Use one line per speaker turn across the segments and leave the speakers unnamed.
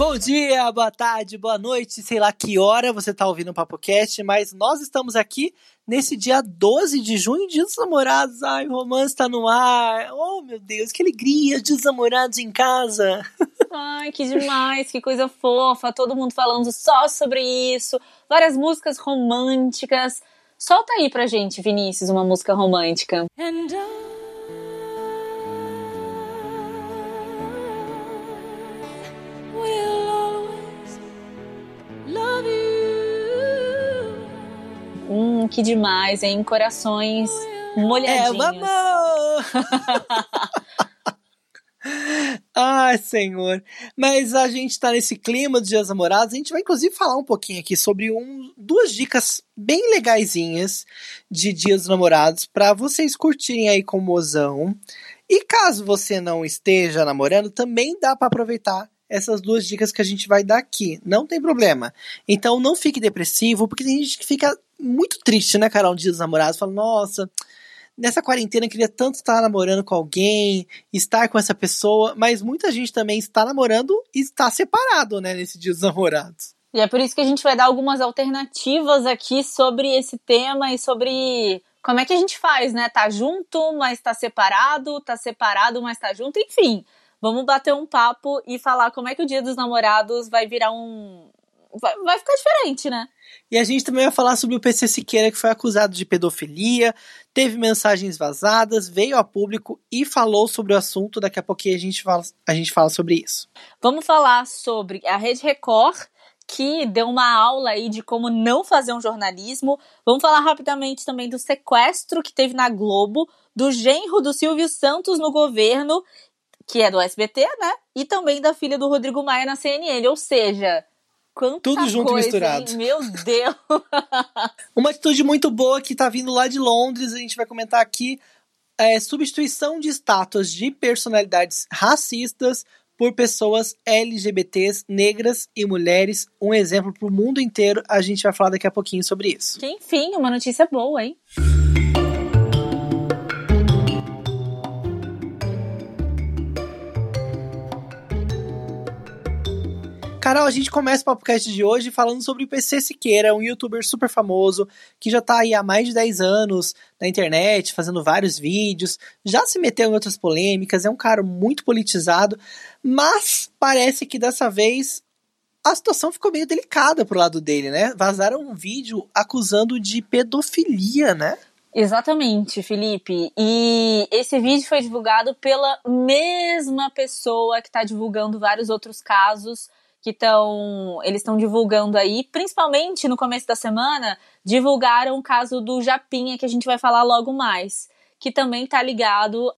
Bom dia, boa tarde, boa noite, sei lá que hora você tá ouvindo o PapoCast, mas nós estamos aqui nesse dia 12 de junho, dia dos namorados. Ai, o romance tá no ar. Oh, meu Deus, que alegria, dia dos namorados em casa.
Ai, que demais, que coisa fofa, todo mundo falando só sobre isso, várias músicas românticas. Solta aí pra gente, Vinícius, uma música romântica. And Que demais, hein? Corações molhadinhos. É o!
Ai, senhor. Mas a gente tá nesse clima dos dias namorados. A gente vai, inclusive, falar um pouquinho aqui sobre um, duas dicas bem legaisinhas de dias namorados para vocês curtirem aí com o mozão. E caso você não esteja namorando, também dá para aproveitar essas duas dicas que a gente vai dar aqui. Não tem problema. Então não fique depressivo, porque tem gente que fica muito triste, né, Carol, um dia dos namorados. Fala, nossa, nessa quarentena eu queria tanto estar namorando com alguém, estar com essa pessoa, mas muita gente também está namorando e está separado, né, nesse dia dos namorados.
E é por isso que a gente vai dar algumas alternativas aqui sobre esse tema e sobre como é que a gente faz, né? Tá junto, mas tá separado, tá separado, mas tá junto, enfim. Vamos bater um papo e falar como é que o Dia dos Namorados vai virar um. Vai, vai ficar diferente, né?
E a gente também vai falar sobre o PC Siqueira, que foi acusado de pedofilia, teve mensagens vazadas, veio a público e falou sobre o assunto. Daqui a pouquinho a gente fala, a gente fala sobre isso.
Vamos falar sobre a Rede Record, que deu uma aula aí de como não fazer um jornalismo. Vamos falar rapidamente também do sequestro que teve na Globo, do genro do Silvio Santos no governo que é do SBT, né? E também da filha do Rodrigo Maia na CNN. Ou seja, quanta
Tudo junto
coisa,
e misturado.
Hein? Meu Deus!
Uma atitude muito boa que tá vindo lá de Londres, a gente vai comentar aqui. É substituição de estátuas de personalidades racistas por pessoas LGBTs, negras e mulheres. Um exemplo para o mundo inteiro. A gente vai falar daqui a pouquinho sobre isso.
Que, enfim, uma notícia boa, hein?
Carol, a gente começa o podcast de hoje falando sobre o PC Siqueira, um youtuber super famoso que já tá aí há mais de 10 anos na internet, fazendo vários vídeos, já se meteu em outras polêmicas, é um cara muito politizado, mas parece que dessa vez a situação ficou meio delicada pro lado dele, né? Vazaram um vídeo acusando de pedofilia, né?
Exatamente, Felipe. E esse vídeo foi divulgado pela mesma pessoa que está divulgando vários outros casos que estão eles estão divulgando aí, principalmente no começo da semana, divulgaram o caso do Japinha que a gente vai falar logo mais, que também está ligado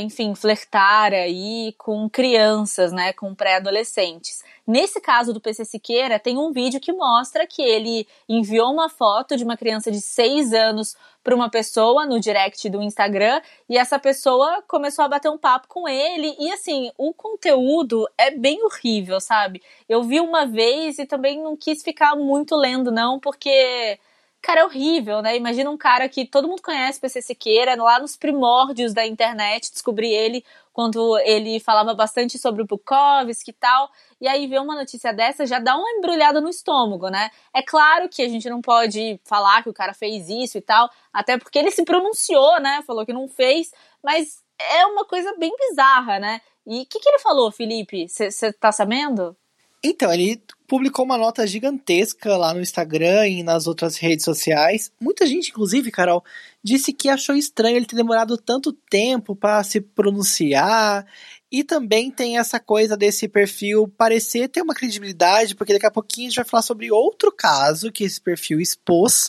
enfim, flertar aí com crianças, né, com pré-adolescentes. Nesse caso do PC Siqueira, tem um vídeo que mostra que ele enviou uma foto de uma criança de 6 anos para uma pessoa no direct do Instagram e essa pessoa começou a bater um papo com ele e assim, o conteúdo é bem horrível, sabe? Eu vi uma vez e também não quis ficar muito lendo não, porque cara, é horrível, né? Imagina um cara que todo mundo conhece, PC Siqueira, lá nos primórdios da internet, descobri ele quando ele falava bastante sobre o Bukowski e tal, e aí ver uma notícia dessa já dá uma embrulhada no estômago, né? É claro que a gente não pode falar que o cara fez isso e tal, até porque ele se pronunciou, né? Falou que não fez, mas é uma coisa bem bizarra, né? E o que, que ele falou, Felipe? Você tá sabendo?
Então, ele publicou uma nota gigantesca lá no Instagram e nas outras redes sociais. Muita gente, inclusive, Carol, disse que achou estranho ele ter demorado tanto tempo para se pronunciar. E também tem essa coisa desse perfil parecer ter uma credibilidade, porque daqui a pouquinho a gente vai falar sobre outro caso que esse perfil expôs.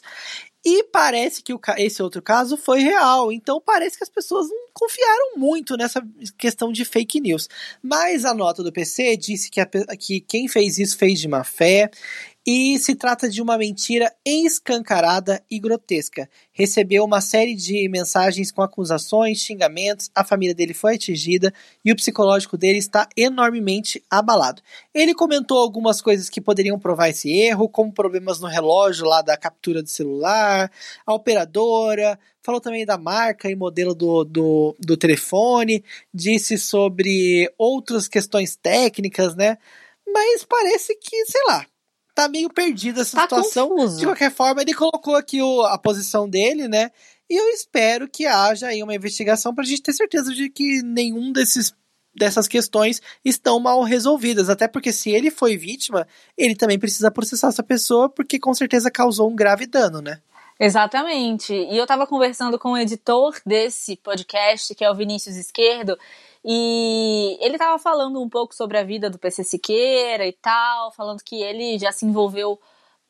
E parece que o, esse outro caso foi real. Então parece que as pessoas não confiaram muito nessa questão de fake news. Mas a nota do PC disse que, a, que quem fez isso fez de má fé. E se trata de uma mentira escancarada e grotesca. Recebeu uma série de mensagens com acusações, xingamentos, a família dele foi atingida e o psicológico dele está enormemente abalado. Ele comentou algumas coisas que poderiam provar esse erro, como problemas no relógio lá da captura do celular, a operadora, falou também da marca e modelo do, do, do telefone, disse sobre outras questões técnicas, né? Mas parece que, sei lá, tá meio perdida essa
Tá
situação.
confuso.
De qualquer forma, ele colocou aqui o, a posição dele, né? E eu espero que haja aí uma investigação pra gente ter certeza de que nenhum desses dessas questões estão mal resolvidas, até porque se ele foi vítima, ele também precisa processar essa pessoa porque com certeza causou um grave dano, né?
Exatamente. E eu tava conversando com o editor desse podcast, que é o Vinícius Esquerdo, e ele tava falando um pouco sobre a vida do PC Siqueira e tal, falando que ele já se envolveu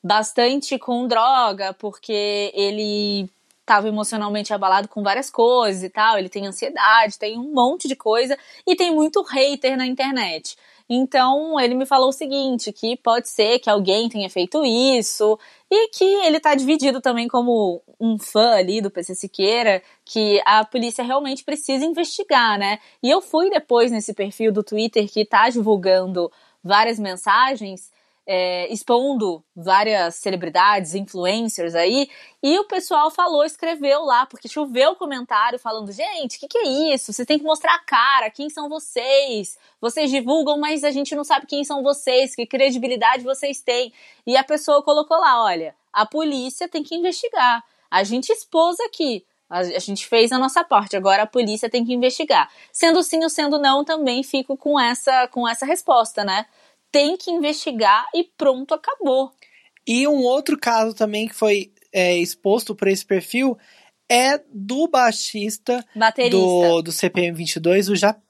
bastante com droga, porque ele tava emocionalmente abalado com várias coisas e tal, ele tem ansiedade, tem um monte de coisa e tem muito hater na internet. Então, ele me falou o seguinte, que pode ser que alguém tenha feito isso e que ele tá dividido também como um fã ali do PC Siqueira, que a polícia realmente precisa investigar, né? E eu fui depois nesse perfil do Twitter que tá divulgando várias mensagens é, expondo várias celebridades, influencers aí, e o pessoal falou, escreveu lá, porque choveu comentário falando: gente, o que, que é isso? Vocês têm que mostrar a cara, quem são vocês? Vocês divulgam, mas a gente não sabe quem são vocês, que credibilidade vocês têm. E a pessoa colocou lá: olha, a polícia tem que investigar. A gente expôs aqui. A gente fez a nossa parte, agora a polícia tem que investigar. Sendo sim ou sendo não, também fico com essa, com essa resposta, né? Tem que investigar e pronto, acabou.
E um outro caso também que foi é, exposto por esse perfil é do baixista
Baterista.
do, do CPM 22, o Japinha.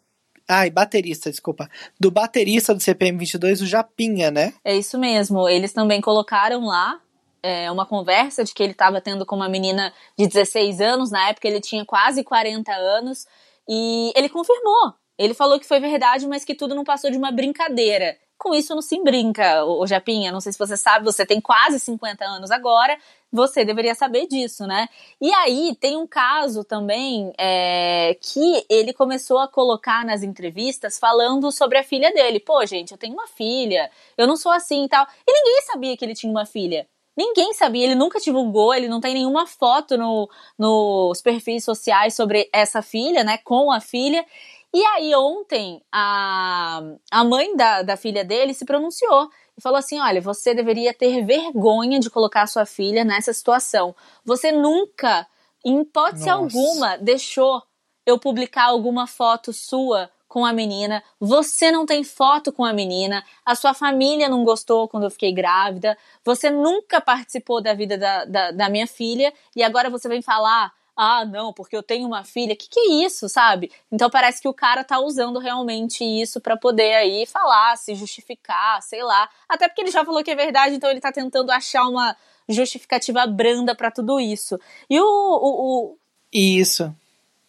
Ai, baterista, desculpa. Do baterista do CPM 22, o Japinha, né?
É isso mesmo. Eles também colocaram lá é, uma conversa de que ele estava tendo com uma menina de 16 anos. Na época ele tinha quase 40 anos. E ele confirmou. Ele falou que foi verdade, mas que tudo não passou de uma brincadeira com isso não se brinca, o Japinha. Não sei se você sabe, você tem quase 50 anos agora, você deveria saber disso, né? E aí tem um caso também é, que ele começou a colocar nas entrevistas falando sobre a filha dele. Pô, gente, eu tenho uma filha, eu não sou assim e tal. E ninguém sabia que ele tinha uma filha. Ninguém sabia, ele nunca divulgou, ele não tem nenhuma foto no, nos perfis sociais sobre essa filha, né? Com a filha. E aí, ontem, a, a mãe da, da filha dele se pronunciou e falou assim: olha, você deveria ter vergonha de colocar sua filha nessa situação. Você nunca, em hipótese Nossa. alguma, deixou eu publicar alguma foto sua com a menina, você não tem foto com a menina, a sua família não gostou quando eu fiquei grávida, você nunca participou da vida da, da, da minha filha e agora você vem falar ah, não, porque eu tenho uma filha. Que que é isso, sabe? Então parece que o cara tá usando realmente isso para poder aí falar, se justificar, sei lá. Até porque ele já falou que é verdade, então ele tá tentando achar uma justificativa branda para tudo isso. E o, o, o,
Isso.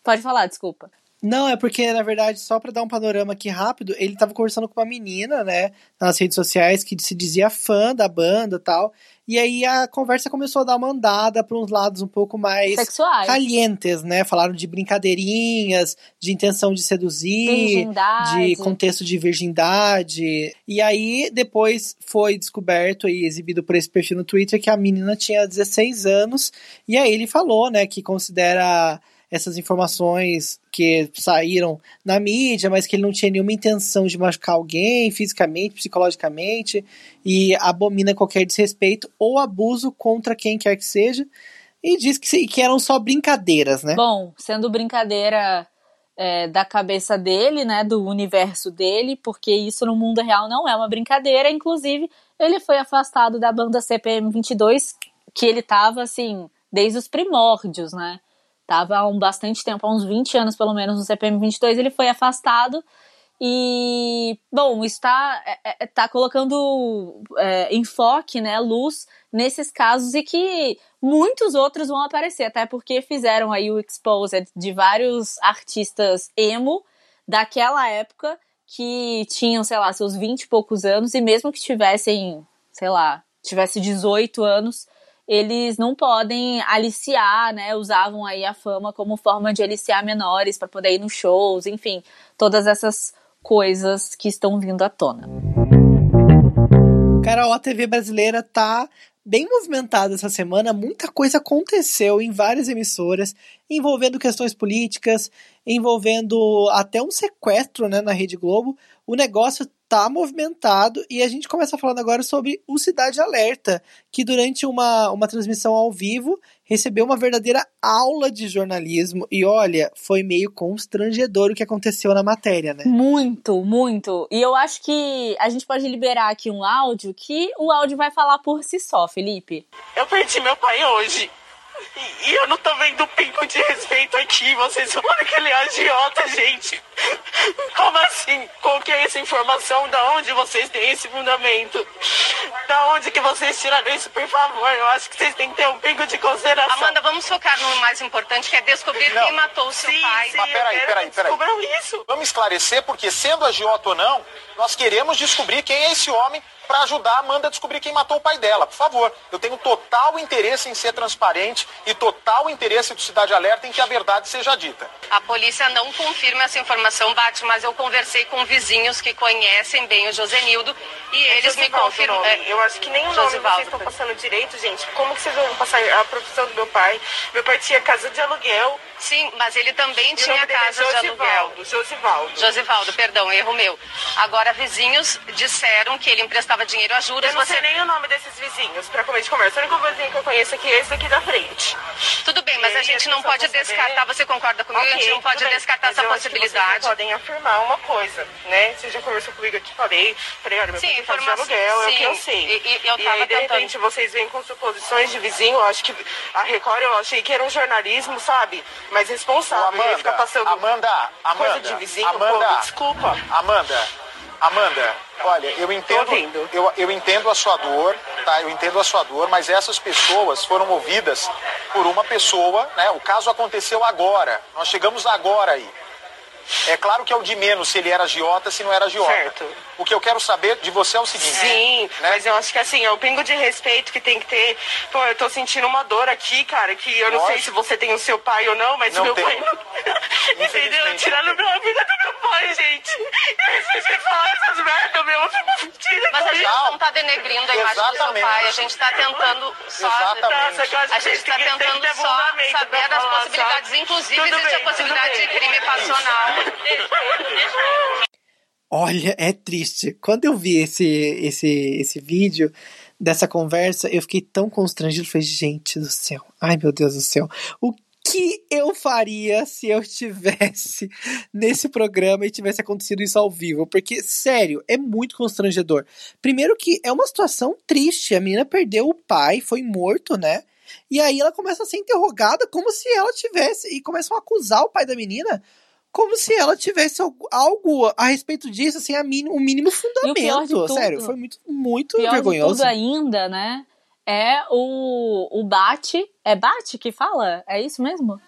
Pode falar, desculpa.
Não, é porque, na verdade, só para dar um panorama aqui rápido, ele tava conversando com uma menina, né, nas redes sociais, que se dizia fã da banda tal. E aí a conversa começou a dar uma andada para uns lados um pouco mais
Sexuais.
calientes, né? Falaram de brincadeirinhas, de intenção de seduzir,
Virgindade.
de contexto de virgindade. E aí depois foi descoberto e exibido por esse perfil no Twitter que a menina tinha 16 anos. E aí ele falou, né, que considera essas informações que saíram na mídia, mas que ele não tinha nenhuma intenção de machucar alguém fisicamente, psicologicamente, e abomina qualquer desrespeito ou abuso contra quem quer que seja, e diz que, que eram só brincadeiras, né?
Bom, sendo brincadeira é, da cabeça dele, né, do universo dele, porque isso no mundo real não é uma brincadeira, inclusive ele foi afastado da banda CPM 22, que ele tava assim, desde os primórdios, né? Tava há um bastante tempo, há uns 20 anos pelo menos, no CPM 22, ele foi afastado. E, bom, está é, é, tá colocando é, enfoque, né, luz nesses casos e que muitos outros vão aparecer, até porque fizeram aí o exposed de vários artistas emo daquela época que tinham, sei lá, seus 20 e poucos anos e mesmo que tivessem, sei lá, tivesse 18 anos, eles não podem aliciar, né? Usavam aí a fama como forma de aliciar menores para poder ir nos shows, enfim, todas essas coisas que estão vindo à tona.
Carol, a TV brasileira tá bem movimentada essa semana, muita coisa aconteceu em várias emissoras, envolvendo questões políticas, envolvendo até um sequestro né, na Rede Globo. O negócio tá movimentado e a gente começa falando agora sobre o Cidade Alerta, que durante uma, uma transmissão ao vivo recebeu uma verdadeira aula de jornalismo e olha, foi meio constrangedor o que aconteceu na matéria, né?
Muito, muito. E eu acho que a gente pode liberar aqui um áudio que o áudio vai falar por si só, Felipe.
Eu perdi meu pai hoje. E, eu não tô vendo pingo de respeito aqui. Vocês falam que ele é agiota, gente. Como assim? Qual que é essa informação? Da onde vocês têm esse fundamento? Da onde que vocês tiraram isso, por favor? Eu acho que vocês têm que ter um pingo de consideração.
Amanda, vamos focar no mais importante, que é descobrir
não.
quem matou o seu
sim,
pai.
Sim, Mas peraí, peraí, peraí. isso.
Vamos esclarecer, porque sendo agiota ou não, nós queremos descobrir quem é esse homem para ajudar a Amanda a descobrir quem matou o pai dela. Por favor, eu tenho total interesse em ser transparente e total interesse do Cidade Alerta em que a verdade seja dita.
A polícia não confirma essa informação, Bate, mas eu conversei com vizinhos que conhecem bem o Josenildo e é eles me confirmam.
É, eu acho que nem o nome Josivaldo, vocês estão passando direito, gente. Como que vocês vão passar a profissão do meu pai? Meu pai tinha casa de aluguel.
Sim, mas ele também e tinha casa é de aluguel.
Josivaldo.
Josivaldo, perdão, erro meu. Agora, vizinhos disseram que ele emprestava dinheiro a juros.
Eu não
você...
sei nem o nome desses vizinhos para comer de conversa. O único vizinho que eu conheço aqui é esse aqui da frente.
Tudo bem, mas a gente não pode descartar, você concorda comigo? Okay, a gente não pode descartar essa possibilidade. Vocês
podem afirmar uma coisa, né? Você já conversou comigo, eu te falei. Falei, olha, meu sim, pai de aluguel, sim, é o que eu sei.
E, e, eu
e aí, de
tentando...
repente, vocês vêm com suposições de vizinho. Eu acho que a Record, eu achei que era um jornalismo, sabe? Mais responsável.
Amanda,
ficar passando
Amanda, Amanda,
coisa de vizinho,
Amanda,
pô, desculpa.
Amanda, Amanda, olha, eu entendo, eu, eu entendo a sua dor, tá? Eu entendo a sua dor, mas essas pessoas foram movidas por uma pessoa, né? O caso aconteceu agora. Nós chegamos agora aí. É claro que é o de menos se ele era agiota, se não era agiota.
Certo.
O que eu quero saber de você é o seguinte.
Sim, né? mas eu acho que assim, é o pingo de respeito que tem que ter. Pô, eu tô sentindo uma dor aqui, cara, que eu não Lógico. sei se você tem o seu pai ou não, mas
não
meu
tenho.
pai não. Entendeu? Tirando minha vida do meu pai, gente. E aí você fala essas merdas, meu, eu fico mentira.
Mas a gente não tá denegrindo a imagem do seu pai, a gente tá tentando só.
Exatamente.
a gente tá tentando só saber das possibilidades, sabe? inclusive existe a possibilidade de crime passional.
Olha, é triste. Quando eu vi esse, esse, esse vídeo dessa conversa, eu fiquei tão constrangido. Falei, gente do céu, ai meu Deus do céu, o que eu faria se eu estivesse nesse programa e tivesse acontecido isso ao vivo? Porque, sério, é muito constrangedor. Primeiro que é uma situação triste. A menina perdeu o pai, foi morto, né? E aí ela começa a ser interrogada como se ela tivesse. E começam a acusar o pai da menina como se ela tivesse algo a respeito disso, assim, a mínimo, o mínimo fundamento.
tudo,
Sério, foi muito, muito
pior
vergonhoso.
De tudo ainda, né? É o, o Bate. É Bate que fala? É isso mesmo?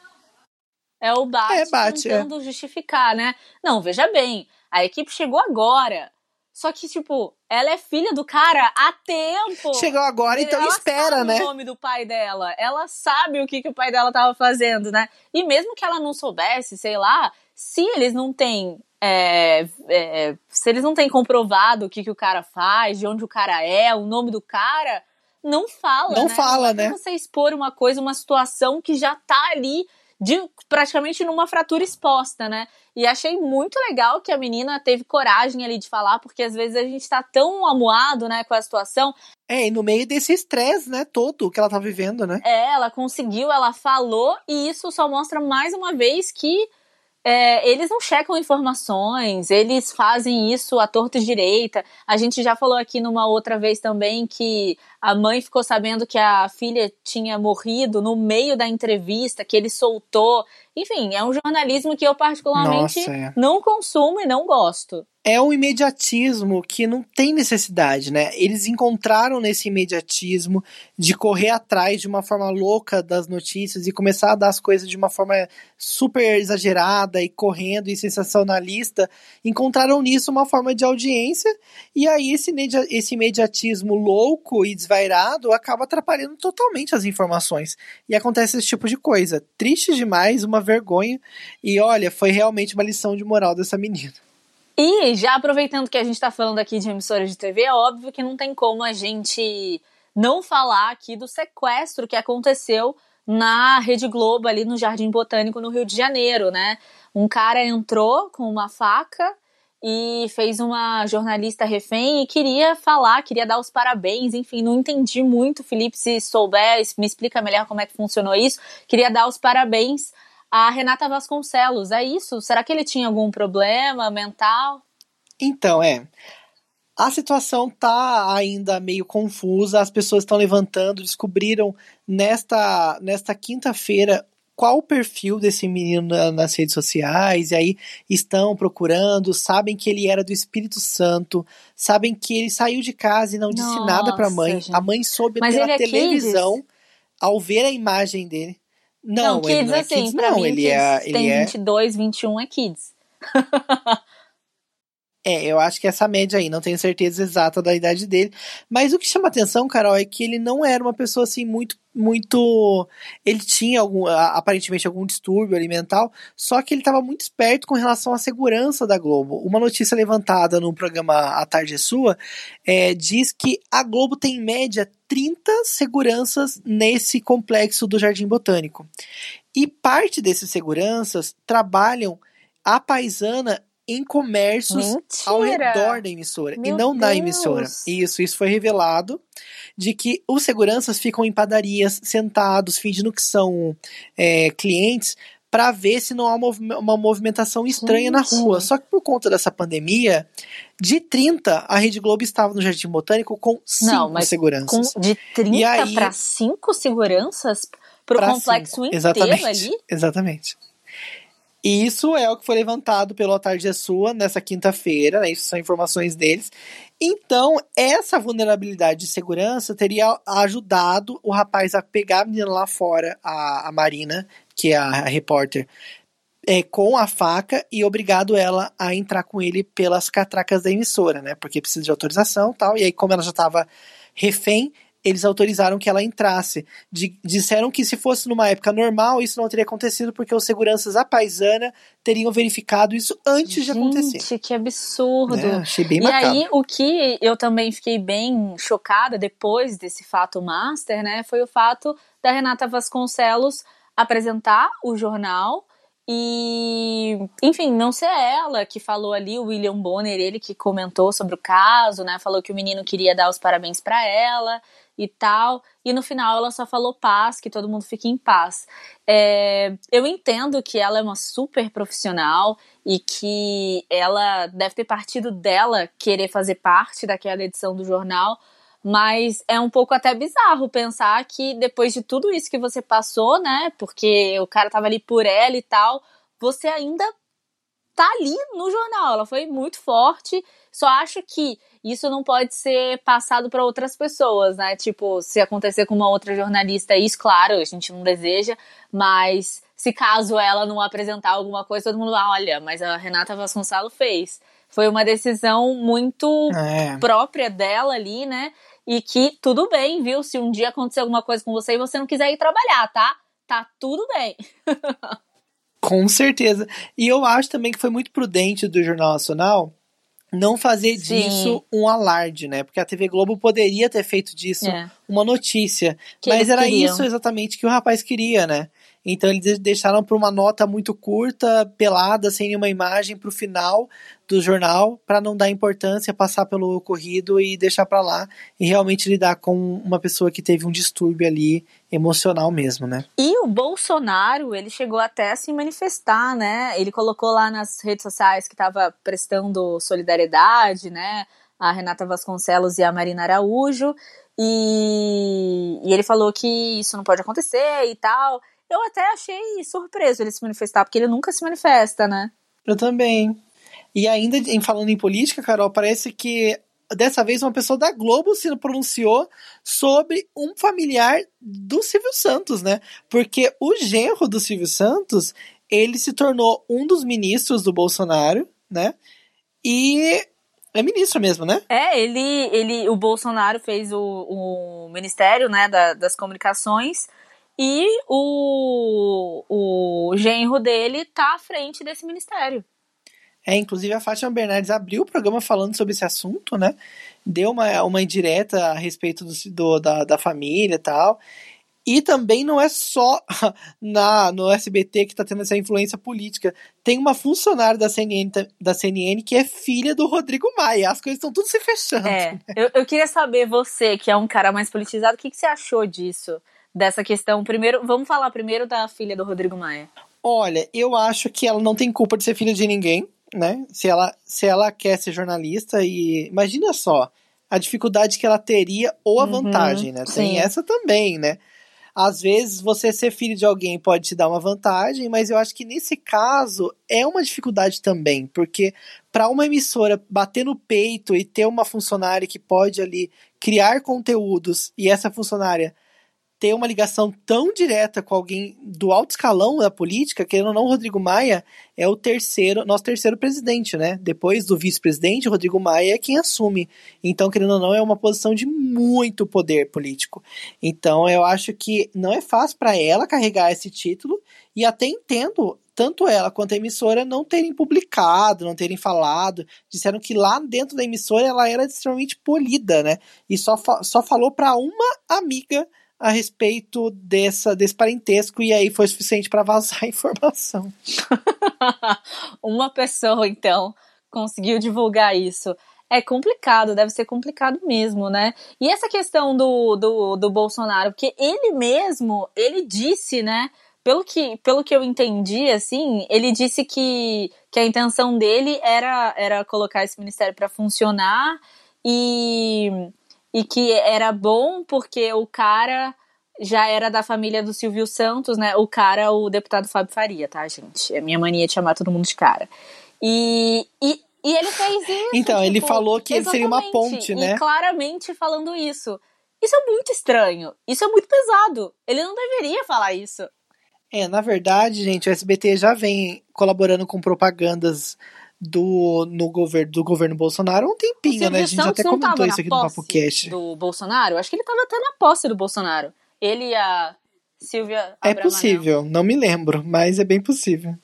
É o Bate,
é, bate
tentando
é.
justificar, né? Não, veja bem, a equipe chegou agora. Só que, tipo, ela é filha do cara há tempo.
Chegou agora, então ela espera,
sabe
né?
o nome do pai dela. Ela sabe o que, que o pai dela tava fazendo, né? E mesmo que ela não soubesse, sei lá, se eles não têm. É, é, se eles não têm comprovado o que, que o cara faz, de onde o cara é, o nome do cara, não fala.
Não
né?
fala,
não
né?
você expor uma coisa, uma situação que já tá ali de praticamente numa fratura exposta, né? E achei muito legal que a menina teve coragem ali de falar, porque às vezes a gente tá tão amuado, né, com a situação.
É, e no meio desse estresse, né, todo que ela tá vivendo, né?
É, ela conseguiu, ela falou, e isso só mostra mais uma vez que é, eles não checam informações, eles fazem isso à torta e direita. A gente já falou aqui numa outra vez também que a mãe ficou sabendo que a filha tinha morrido no meio da entrevista, que ele soltou. Enfim, é um jornalismo que eu particularmente
Nossa, é.
não consumo e não gosto.
É um imediatismo que não tem necessidade, né? Eles encontraram nesse imediatismo de correr atrás de uma forma louca das notícias e começar a dar as coisas de uma forma super exagerada e correndo e sensacionalista, encontraram nisso uma forma de audiência e aí esse, esse imediatismo louco e desvairado acaba atrapalhando totalmente as informações. E acontece esse tipo de coisa. Triste demais, uma vergonha e olha, foi realmente uma lição de moral dessa menina.
E já aproveitando que a gente está falando aqui de emissoras de TV, é óbvio que não tem como a gente não falar aqui do sequestro que aconteceu na Rede Globo ali no Jardim Botânico no Rio de Janeiro, né? Um cara entrou com uma faca e fez uma jornalista refém e queria falar, queria dar os parabéns, enfim, não entendi muito, Felipe, se souber, me explica melhor como é que funcionou isso. Queria dar os parabéns a Renata Vasconcelos. É isso? Será que ele tinha algum problema mental?
Então, é. A situação tá ainda meio confusa, as pessoas estão levantando, descobriram nesta, nesta quinta-feira qual o perfil desse menino nas redes sociais, e aí estão procurando, sabem que ele era do Espírito Santo, sabem que ele saiu de casa e não disse Nossa, nada pra mãe. Gente. A mãe soube Mas pela é televisão ao ver a imagem dele. Não, não Kids, não é assim, kids, pra não, mim, ele é, ele
tem
é...
22, 21 é Kids.
é, eu acho que essa média aí, não tenho certeza exata da idade dele. Mas o que chama atenção, Carol, é que ele não era uma pessoa assim muito muito. Ele tinha algum, aparentemente algum distúrbio alimentar, só que ele estava muito esperto com relação à segurança da Globo. Uma notícia levantada no programa A Tarde é Sua é, diz que a Globo tem em média 30 seguranças nesse complexo do Jardim Botânico. E parte desses seguranças trabalham a paisana em comércios Mentira. ao redor da emissora Meu e não Deus. na emissora. Isso, isso foi revelado de que os seguranças ficam em padarias sentados, fingindo que são é, clientes, para ver se não há uma movimentação estranha na rua. Só que por conta dessa pandemia, de 30, a Rede Globo estava no Jardim Botânico com 5 seguranças.
Com, de 30 para 5 seguranças para o complexo cinco. inteiro
Exatamente.
ali?
Exatamente. E isso é o que foi levantado pelo Tarde é Sua nessa quinta-feira, né? Isso são informações deles. Então, essa vulnerabilidade de segurança teria ajudado o rapaz a pegar a menina lá fora, a, a Marina, que é a, a repórter, é, com a faca e obrigado ela a entrar com ele pelas catracas da emissora, né? Porque precisa de autorização e tal. E aí, como ela já estava refém, eles autorizaram que ela entrasse. D disseram que se fosse numa época normal, isso não teria acontecido, porque os seguranças à paisana teriam verificado isso antes
Gente,
de acontecer.
Gente, que absurdo. É,
achei bem
e
macabro.
aí, o que eu também fiquei bem chocada depois desse fato master, né, foi o fato da Renata Vasconcelos apresentar o jornal e, enfim, não ser ela que falou ali, o William Bonner, ele que comentou sobre o caso, né? Falou que o menino queria dar os parabéns para ela e tal. E no final ela só falou paz, que todo mundo fique em paz. É, eu entendo que ela é uma super profissional e que ela deve ter partido dela querer fazer parte daquela edição do jornal, mas é um pouco até bizarro pensar que depois de tudo isso que você passou, né? Porque o cara tava ali por ela e tal, você ainda tá ali no jornal. Ela foi muito forte. Só acho que isso não pode ser passado para outras pessoas, né? Tipo, se acontecer com uma outra jornalista, isso, claro, a gente não deseja, mas se caso ela não apresentar alguma coisa, todo mundo vai, ah, olha, mas a Renata Vasconcelos fez. Foi uma decisão muito é. própria dela ali, né? E que tudo bem, viu? Se um dia acontecer alguma coisa com você e você não quiser ir trabalhar, tá? Tá tudo bem.
com certeza. E eu acho também que foi muito prudente do Jornal Nacional não fazer Sim. disso um alarde, né? Porque a TV Globo poderia ter feito disso é. uma notícia. Que mas era queriam. isso exatamente que o rapaz queria, né? Então eles deixaram para uma nota muito curta, pelada, sem nenhuma imagem, para o final do jornal, para não dar importância, passar pelo ocorrido e deixar para lá e realmente lidar com uma pessoa que teve um distúrbio ali emocional mesmo, né?
E o Bolsonaro, ele chegou até a se manifestar, né? Ele colocou lá nas redes sociais que estava prestando solidariedade, né? A Renata Vasconcelos e a Marina Araújo. E, e ele falou que isso não pode acontecer e tal. Eu até achei surpreso ele se manifestar, porque ele nunca se manifesta, né?
Eu também. E ainda em falando em política, Carol, parece que dessa vez uma pessoa da Globo se pronunciou sobre um familiar do Silvio Santos, né? Porque o genro do Silvio Santos, ele se tornou um dos ministros do Bolsonaro, né? E é ministro mesmo, né?
É, ele, ele o Bolsonaro fez o, o Ministério né, da, das Comunicações e o, o genro dele tá à frente desse ministério.
É, inclusive a Fátima Bernardes abriu o programa falando sobre esse assunto, né? Deu uma, uma indireta a respeito do, do da, da família e tal. E também não é só na no SBT que está tendo essa influência política. Tem uma funcionária da CNN, da CNN que é filha do Rodrigo Maia. As coisas estão tudo se fechando.
É, eu, eu, queria saber, você, que é um cara mais politizado, o que, que você achou disso? Dessa questão. Primeiro, vamos falar primeiro da filha do Rodrigo Maia.
Olha, eu acho que ela não tem culpa de ser filha de ninguém né? Se ela, se ela quer ser jornalista e imagina só a dificuldade que ela teria ou a uhum, vantagem, né? Tem sim. essa também, né? Às vezes você ser filho de alguém pode te dar uma vantagem, mas eu acho que nesse caso é uma dificuldade também, porque para uma emissora bater no peito e ter uma funcionária que pode ali criar conteúdos e essa funcionária ter uma ligação tão direta com alguém do alto escalão da política, querendo ou não, Rodrigo Maia é o terceiro, nosso terceiro presidente, né? Depois do vice-presidente, Rodrigo Maia é quem assume. Então, querendo ou não, é uma posição de muito poder político. Então, eu acho que não é fácil para ela carregar esse título e até entendo tanto ela quanto a emissora não terem publicado, não terem falado. Disseram que lá dentro da emissora ela era extremamente polida, né? E só, fa só falou para uma amiga a respeito dessa, desse parentesco e aí foi suficiente para vazar a informação.
Uma pessoa, então, conseguiu divulgar isso. É complicado, deve ser complicado mesmo, né? E essa questão do, do, do Bolsonaro, porque ele mesmo, ele disse, né? Pelo que, pelo que eu entendi, assim, ele disse que, que a intenção dele era, era colocar esse ministério para funcionar e e que era bom porque o cara já era da família do Silvio Santos, né? O cara, o deputado Fábio Faria, tá, gente? É minha mania de chamar todo mundo de cara. E, e, e ele fez isso.
Então, tipo, ele falou que ele seria uma ponte, né?
E claramente falando isso. Isso é muito estranho. Isso é muito pesado. Ele não deveria falar isso.
É, na verdade, gente, o SBT já vem colaborando com propagandas do, no governo, do governo Bolsonaro há um tempinho, né? A gente até comentou isso aqui no Papo Cast.
Do Bolsonaro? Acho que ele estava até na posse do Bolsonaro. Ele e a Silvia.
É possível, não me lembro, mas é bem possível.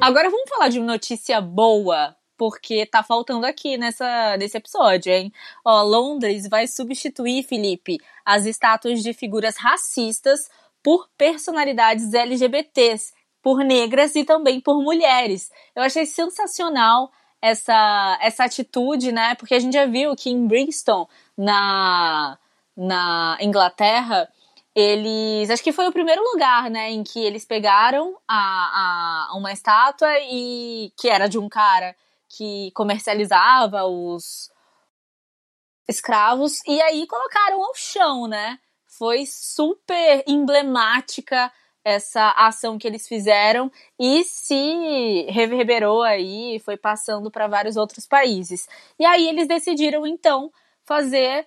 Agora vamos falar de notícia boa, porque tá faltando aqui nessa, nesse episódio, hein? Ó, Londres vai substituir, Felipe, as estátuas de figuras racistas por personalidades LGBTs, por negras e também por mulheres. Eu achei sensacional essa, essa atitude, né? Porque a gente já viu que em Brixton, na, na Inglaterra, eles. Acho que foi o primeiro lugar, né? Em que eles pegaram a, a, uma estátua e que era de um cara que comercializava os escravos e aí colocaram ao chão, né? Foi super emblemática essa ação que eles fizeram e se reverberou aí, foi passando para vários outros países. E aí eles decidiram então fazer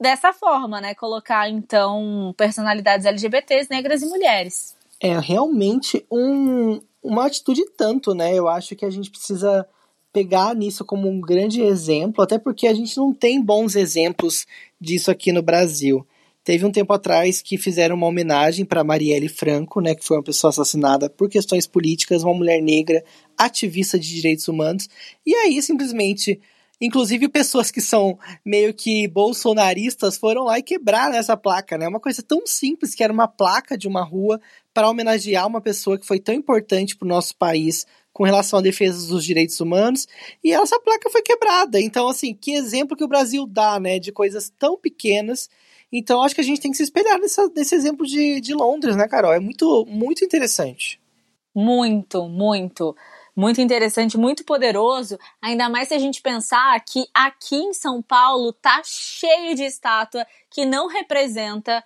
dessa forma, né? Colocar então personalidades LGBTs, negras e mulheres.
É realmente um, uma atitude tanto, né? Eu acho que a gente precisa pegar nisso como um grande exemplo, até porque a gente não tem bons exemplos disso aqui no Brasil. Teve um tempo atrás que fizeram uma homenagem para Marielle Franco, né, que foi uma pessoa assassinada por questões políticas, uma mulher negra, ativista de direitos humanos. E aí, simplesmente, inclusive pessoas que são meio que bolsonaristas foram lá e quebraram essa placa, né? Uma coisa tão simples que era uma placa de uma rua para homenagear uma pessoa que foi tão importante para o nosso país com relação à defesa dos direitos humanos, e essa placa foi quebrada. Então, assim, que exemplo que o Brasil dá, né, de coisas tão pequenas então acho que a gente tem que se espelhar nessa, nesse exemplo de, de Londres, né, Carol? É muito, muito interessante.
Muito, muito. Muito interessante, muito poderoso, ainda mais se a gente pensar que aqui em São Paulo tá cheio de estátua que não representa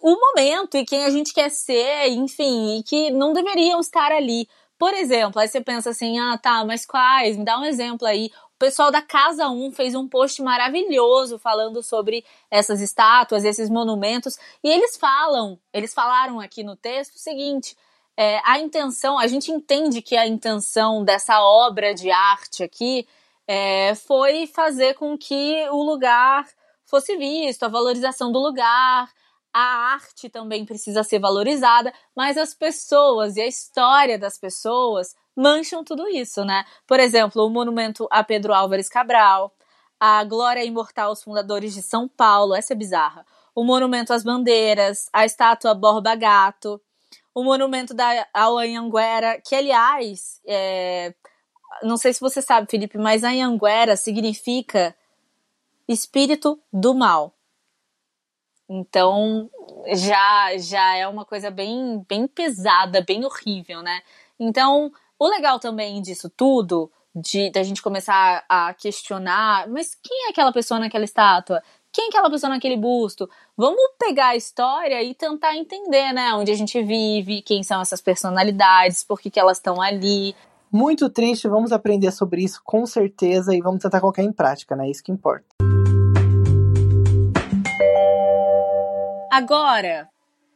o momento e quem a gente quer ser, enfim, e que não deveriam estar ali. Por exemplo, aí você pensa assim, ah, tá, mas quais? Me dá um exemplo aí. Pessoal da Casa 1 fez um post maravilhoso falando sobre essas estátuas, esses monumentos, e eles falam, eles falaram aqui no texto o seguinte: é, a intenção, a gente entende que a intenção dessa obra de arte aqui é, foi fazer com que o lugar fosse visto, a valorização do lugar, a arte também precisa ser valorizada, mas as pessoas e a história das pessoas mancham tudo isso, né? Por exemplo, o monumento a Pedro Álvares Cabral, a glória imortal aos fundadores de São Paulo, essa é bizarra. O monumento às bandeiras, a estátua Borba Gato, o monumento da Anhanguera, que aliás, é... não sei se você sabe, Felipe, mas Anhanguera significa espírito do mal. Então, já já é uma coisa bem bem pesada, bem horrível, né? Então, o legal também disso tudo, de da gente começar a questionar, mas quem é aquela pessoa naquela estátua? Quem é aquela pessoa naquele busto? Vamos pegar a história e tentar entender, né, onde a gente vive, quem são essas personalidades, por que, que elas estão ali.
Muito triste, vamos aprender sobre isso com certeza e vamos tentar colocar em prática, né? Isso que importa.
Agora,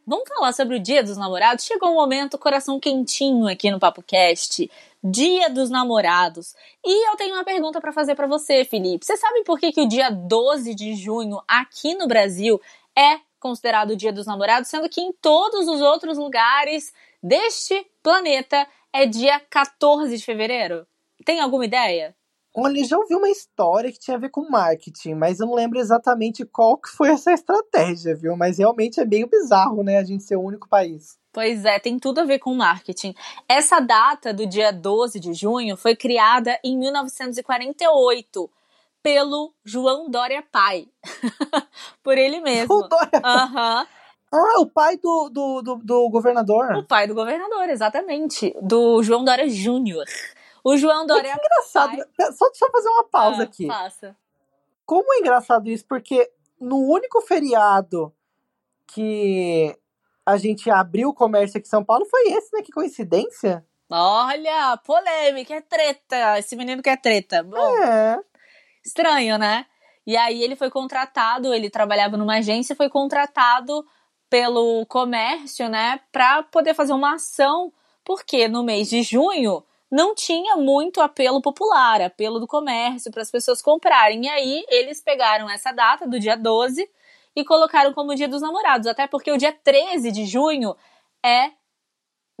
vamos falar sobre o Dia dos Namorados? Chegou um momento, coração quentinho aqui no Papo Cast. Dia dos Namorados. E eu tenho uma pergunta para fazer para você, Felipe. Você sabe por que, que o dia 12 de junho aqui no Brasil é considerado o Dia dos Namorados, sendo que em todos os outros lugares deste planeta é dia 14 de fevereiro? Tem alguma ideia?
Olha, já ouvi uma história que tinha a ver com marketing, mas eu não lembro exatamente qual que foi essa estratégia, viu? Mas realmente é meio bizarro, né, a gente ser o único país.
Pois é, tem tudo a ver com marketing. Essa data do dia 12 de junho foi criada em 1948 pelo João Dória Pai. Por ele mesmo.
João Dória
Aham. Uhum.
Ah, o pai do, do, do, do, governador.
O pai do governador, exatamente. Do João Dória Júnior. O João Dória.
É engraçado. Pai... Só eu fazer uma pausa ah, aqui.
Faça.
Como é engraçado isso, porque no único feriado que a gente abriu o comércio aqui em São Paulo foi esse, né? Que coincidência.
Olha, polêmica, é treta. Esse menino quer treta. Bom,
é.
Estranho, né? E aí ele foi contratado, ele trabalhava numa agência, foi contratado pelo comércio, né, para poder fazer uma ação, porque no mês de junho não tinha muito apelo popular, apelo do comércio para as pessoas comprarem. E aí eles pegaram essa data do dia 12 e colocaram como dia dos namorados, até porque o dia 13 de junho é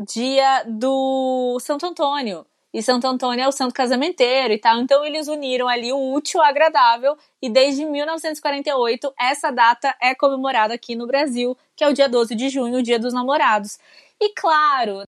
dia do Santo Antônio. E Santo Antônio é o santo casamenteiro e tal. Então eles uniram ali o útil ao agradável e desde 1948 essa data é comemorada aqui no Brasil, que é o dia 12 de junho, o dia dos namorados. E claro,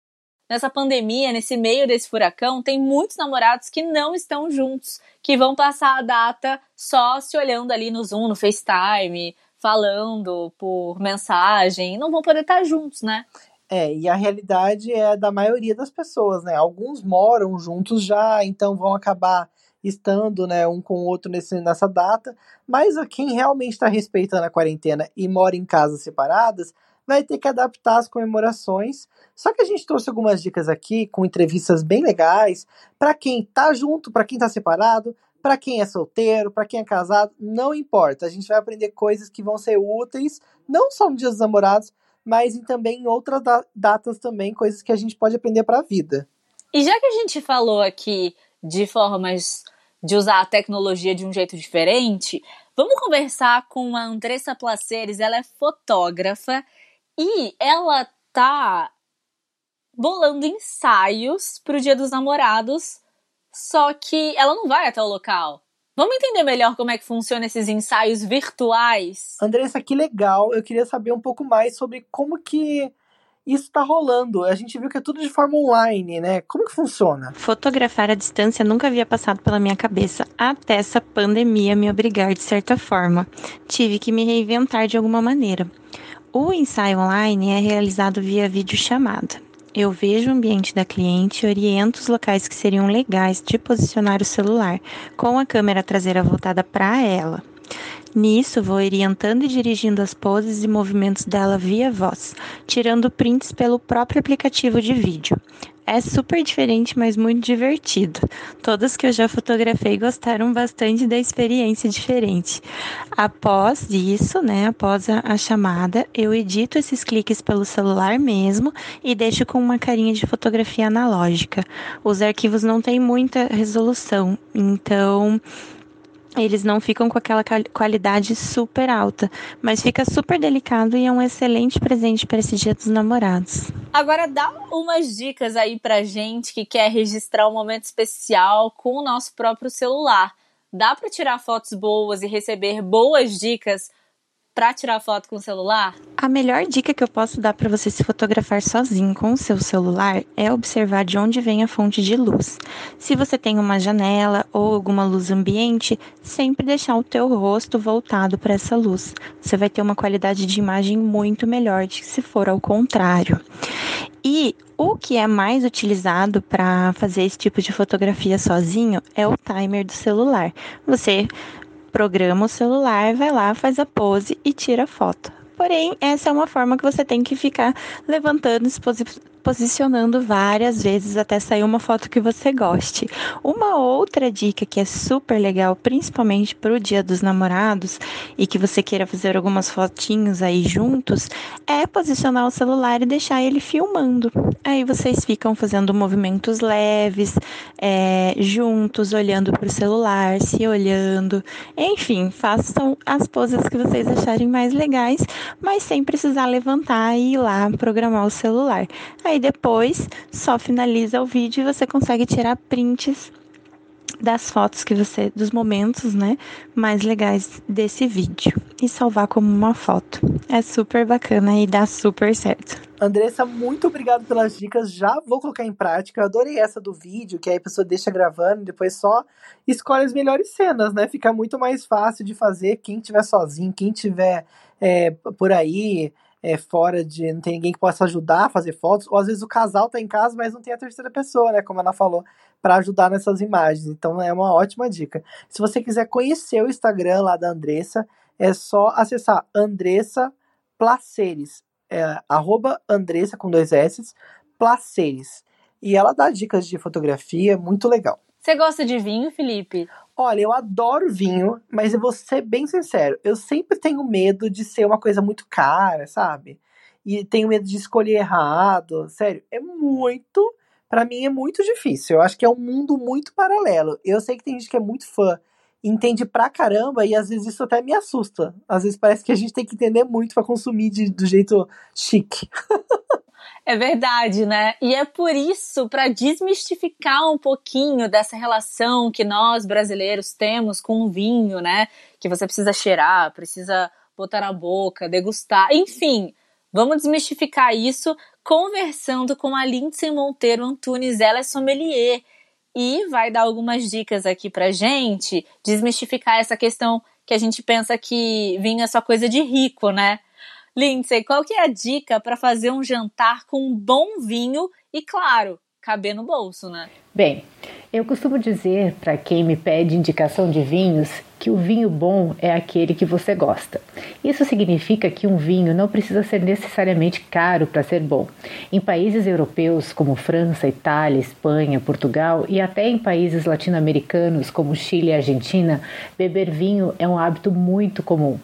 nessa pandemia, nesse meio desse furacão, tem muitos namorados que não estão juntos, que vão passar a data só se olhando ali no Zoom, no FaceTime, falando por mensagem, não vão poder estar juntos, né?
É, e a realidade é da maioria das pessoas, né? Alguns moram juntos já, então vão acabar estando, né, um com o outro nesse, nessa data, mas quem realmente está respeitando a quarentena e mora em casas separadas, vai ter que adaptar as comemorações. Só que a gente trouxe algumas dicas aqui com entrevistas bem legais para quem tá junto, para quem tá separado, para quem é solteiro, para quem é casado, não importa. A gente vai aprender coisas que vão ser úteis, não só no Dia dos Namorados, mas também em outras datas também, coisas que a gente pode aprender para a vida.
E já que a gente falou aqui de formas de usar a tecnologia de um jeito diferente, vamos conversar com a Andressa Placeres, ela é fotógrafa e ela tá bolando ensaios pro Dia dos Namorados, só que ela não vai até o local. Vamos entender melhor como é que funciona esses ensaios virtuais?
Andressa, que legal. Eu queria saber um pouco mais sobre como que isso está rolando. A gente viu que é tudo de forma online, né? Como que funciona?
Fotografar à distância nunca havia passado pela minha cabeça até essa pandemia me obrigar de certa forma. Tive que me reinventar de alguma maneira. O ensaio online é realizado via videochamada. Eu vejo o ambiente da cliente e oriento os locais que seriam legais de posicionar o celular, com a câmera traseira voltada para ela. Nisso, vou orientando e dirigindo as poses e movimentos dela via voz, tirando prints pelo próprio aplicativo de vídeo. É super diferente, mas muito divertido. Todas que eu já fotografei gostaram bastante da experiência diferente. Após isso, né, após a, a chamada, eu edito esses cliques pelo celular mesmo e deixo com uma carinha de fotografia analógica. Os arquivos não têm muita resolução, então eles não ficam com aquela qualidade super alta, mas fica super delicado e é um excelente presente para esse Dia dos Namorados.
Agora dá umas dicas aí pra gente que quer registrar um momento especial com o nosso próprio celular. Dá para tirar fotos boas e receber boas dicas para tirar foto com o celular?
A melhor dica que eu posso dar para você se fotografar sozinho com o seu celular é observar de onde vem a fonte de luz. Se você tem uma janela ou alguma luz ambiente, sempre deixar o teu rosto voltado para essa luz. Você vai ter uma qualidade de imagem muito melhor que se for ao contrário. E o que é mais utilizado para fazer esse tipo de fotografia sozinho é o timer do celular. Você programa o celular, vai lá, faz a pose e tira a foto. Porém, essa é uma forma que você tem que ficar levantando, posicionando várias vezes até sair uma foto que você goste. Uma outra dica que é super legal, principalmente para o Dia dos Namorados e que você queira fazer algumas fotinhos aí juntos, é posicionar o celular e deixar ele filmando. Aí vocês ficam fazendo movimentos leves, é, juntos, olhando para o celular, se olhando. Enfim, façam as poses que vocês acharem mais legais, mas sem precisar levantar e ir lá programar o celular. Aí depois só finaliza o vídeo e você consegue tirar prints das fotos que você, dos momentos, né, mais legais desse vídeo e salvar como uma foto. É super bacana e dá super certo.
Andressa, muito obrigado pelas dicas. Já vou colocar em prática. Eu adorei essa do vídeo, que aí a pessoa deixa gravando e depois só escolhe as melhores cenas, né? Fica muito mais fácil de fazer. Quem tiver sozinho, quem tiver é, por aí é, fora de. não tem ninguém que possa ajudar a fazer fotos, ou às vezes o casal tá em casa, mas não tem a terceira pessoa, né? Como a Ana falou, para ajudar nessas imagens. Então é uma ótima dica. Se você quiser conhecer o Instagram lá da Andressa, é só acessar Andressa Placeres. É, arroba Andressa com dois S, Placeres. E ela dá dicas de fotografia, muito legal.
Você gosta de vinho, Felipe?
Olha, eu adoro vinho, mas eu vou ser bem sincero, eu sempre tenho medo de ser uma coisa muito cara, sabe? E tenho medo de escolher errado. Sério, é muito. para mim é muito difícil. Eu acho que é um mundo muito paralelo. Eu sei que tem gente que é muito fã, entende pra caramba, e às vezes isso até me assusta. Às vezes parece que a gente tem que entender muito para consumir de, do jeito chique.
É verdade, né? E é por isso, para desmistificar um pouquinho dessa relação que nós brasileiros temos com o vinho, né? Que você precisa cheirar, precisa botar na boca, degustar, enfim. Vamos desmistificar isso conversando com a Lindsay Monteiro Antunes, ela é sommelier e vai dar algumas dicas aqui pra gente, desmistificar essa questão que a gente pensa que vinho é só coisa de rico, né? Lindsay, qual que é a dica para fazer um jantar com um bom vinho e, claro, caber no bolso, né?
Bem, eu costumo dizer para quem me pede indicação de vinhos que o vinho bom é aquele que você gosta. Isso significa que um vinho não precisa ser necessariamente caro para ser bom. Em países europeus como França, Itália, Espanha, Portugal e até em países latino-americanos como Chile e Argentina, beber vinho é um hábito muito comum.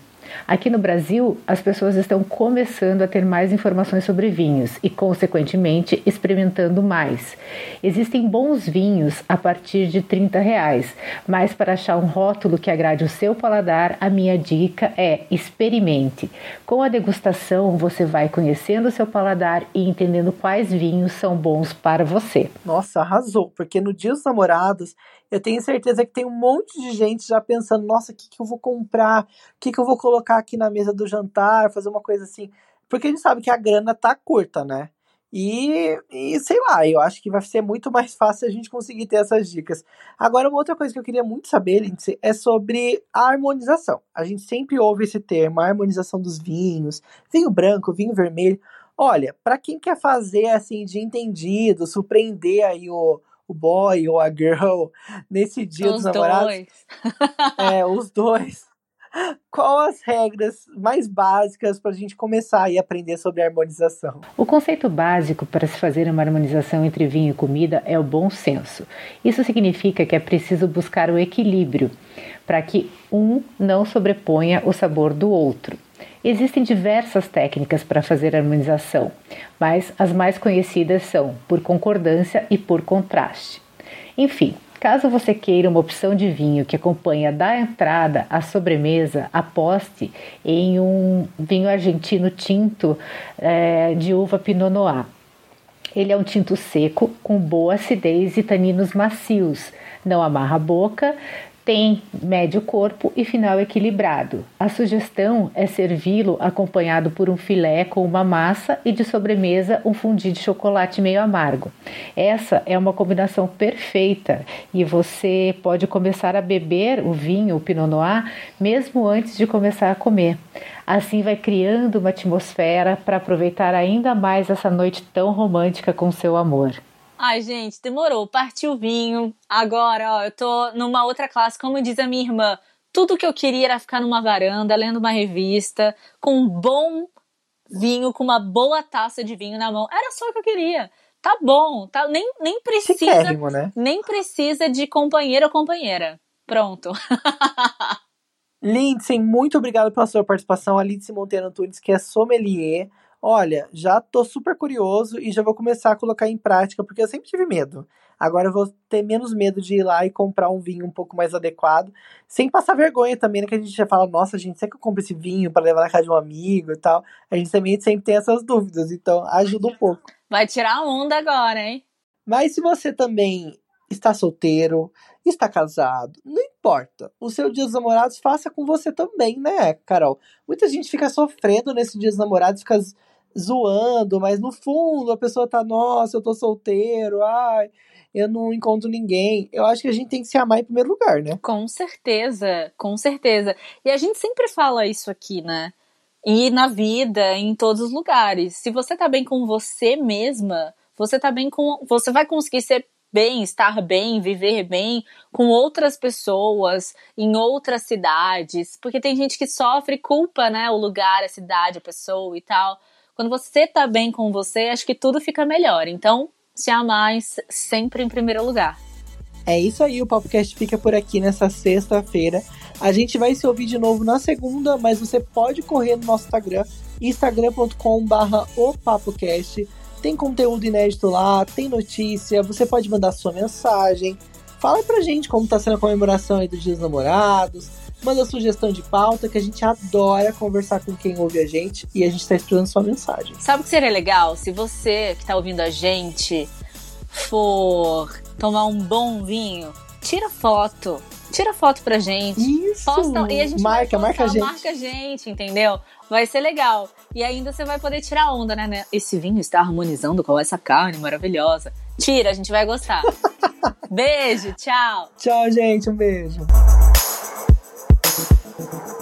Aqui no Brasil, as pessoas estão começando a ter mais informações sobre vinhos e, consequentemente, experimentando mais. Existem bons vinhos a partir de 30 reais, mas para achar um rótulo que agrade o seu paladar, a minha dica é experimente. Com a degustação, você vai conhecendo o seu paladar e entendendo quais vinhos são bons para você.
Nossa, arrasou, porque no Dia dos Namorados eu tenho certeza que tem um monte de gente já pensando, nossa, o que, que eu vou comprar? O que, que eu vou colocar aqui na mesa do jantar? Fazer uma coisa assim. Porque a gente sabe que a grana tá curta, né? E, e, sei lá, eu acho que vai ser muito mais fácil a gente conseguir ter essas dicas. Agora, uma outra coisa que eu queria muito saber, Lindsay, é sobre a harmonização. A gente sempre ouve esse termo, a harmonização dos vinhos, vinho branco, vinho vermelho. Olha, para quem quer fazer assim de entendido, surpreender aí o, o boy ou a girl nesse dia
os
dos namorados.
Dois.
é, os dois. qual as regras mais básicas para a gente começar a aprender sobre harmonização?
O conceito básico para se fazer uma harmonização entre vinho e comida é o bom senso. Isso significa que é preciso buscar o equilíbrio para que um não sobreponha o sabor do outro. Existem diversas técnicas para fazer harmonização, mas as mais conhecidas são por concordância e por contraste. Enfim, Caso você queira uma opção de vinho que acompanha da entrada à sobremesa, aposte em um vinho argentino tinto é, de uva Pinot Noir. Ele é um tinto seco com boa acidez e taninos macios, não amarra a boca, tem médio corpo e final equilibrado. A sugestão é servi-lo acompanhado por um filé com uma massa e de sobremesa um fundi de chocolate meio amargo. Essa é uma combinação perfeita e você pode começar a beber o vinho, o Pinot Noir, mesmo antes de começar a comer. Assim vai criando uma atmosfera para aproveitar ainda mais essa noite tão romântica com seu amor.
Ai, gente, demorou. Partiu o vinho. Agora, ó, eu tô numa outra classe. Como diz a minha irmã, tudo que eu queria era ficar numa varanda, lendo uma revista, com um bom vinho, com uma boa taça de vinho na mão. Era só o que eu queria. Tá bom, tá, nem, nem precisa.
Chiquérrimo, né?
Nem precisa de companheiro ou companheira. Pronto.
Lindsay, muito obrigado pela sua participação. A Lindsay Monteiro Antunes, que é sommelier olha, já tô super curioso e já vou começar a colocar em prática, porque eu sempre tive medo. Agora eu vou ter menos medo de ir lá e comprar um vinho um pouco mais adequado, sem passar vergonha também, né? Que a gente já fala, nossa, gente, será que eu compro esse vinho para levar na casa de um amigo e tal? A gente também sempre tem essas dúvidas, então ajuda um pouco.
Vai tirar onda agora, hein?
Mas se você também está solteiro, está casado, não importa. O seu dia dos namorados faça com você também, né, Carol? Muita gente fica sofrendo nesse dia dos namorados, fica zoando, mas no fundo a pessoa tá, nossa, eu tô solteiro, ai, eu não encontro ninguém. Eu acho que a gente tem que se amar em primeiro lugar, né?
Com certeza, com certeza. E a gente sempre fala isso aqui, né? E na vida, em todos os lugares. Se você tá bem com você mesma, você tá bem com. Você vai conseguir ser bem, estar bem, viver bem com outras pessoas em outras cidades, porque tem gente que sofre culpa, né, o lugar, a cidade, a pessoa e tal. Quando você tá bem com você, acho que tudo fica melhor. Então, se amar sempre em primeiro lugar.
É isso aí, o PapoCast fica por aqui nessa sexta-feira. A gente vai se ouvir de novo na segunda, mas você pode correr no nosso Instagram, instagram.com.br opapocast. Tem conteúdo inédito lá, tem notícia, você pode mandar sua mensagem. Fala pra gente como tá sendo a comemoração aí dos Namorados, manda sugestão de pauta, que a gente adora conversar com quem ouve a gente e a gente está esperando sua mensagem.
Sabe o que seria legal? Se você que está ouvindo a gente for tomar um bom vinho, tira foto. Tira foto pra gente.
Isso.
Posta, e a gente
marca,
vai
marca a gente.
Marca a gente, entendeu? Vai ser legal. E ainda você vai poder tirar onda, né? Esse vinho está harmonizando com essa carne maravilhosa. Tira, a gente vai gostar. beijo, tchau.
Tchau, gente. Um beijo. thank you.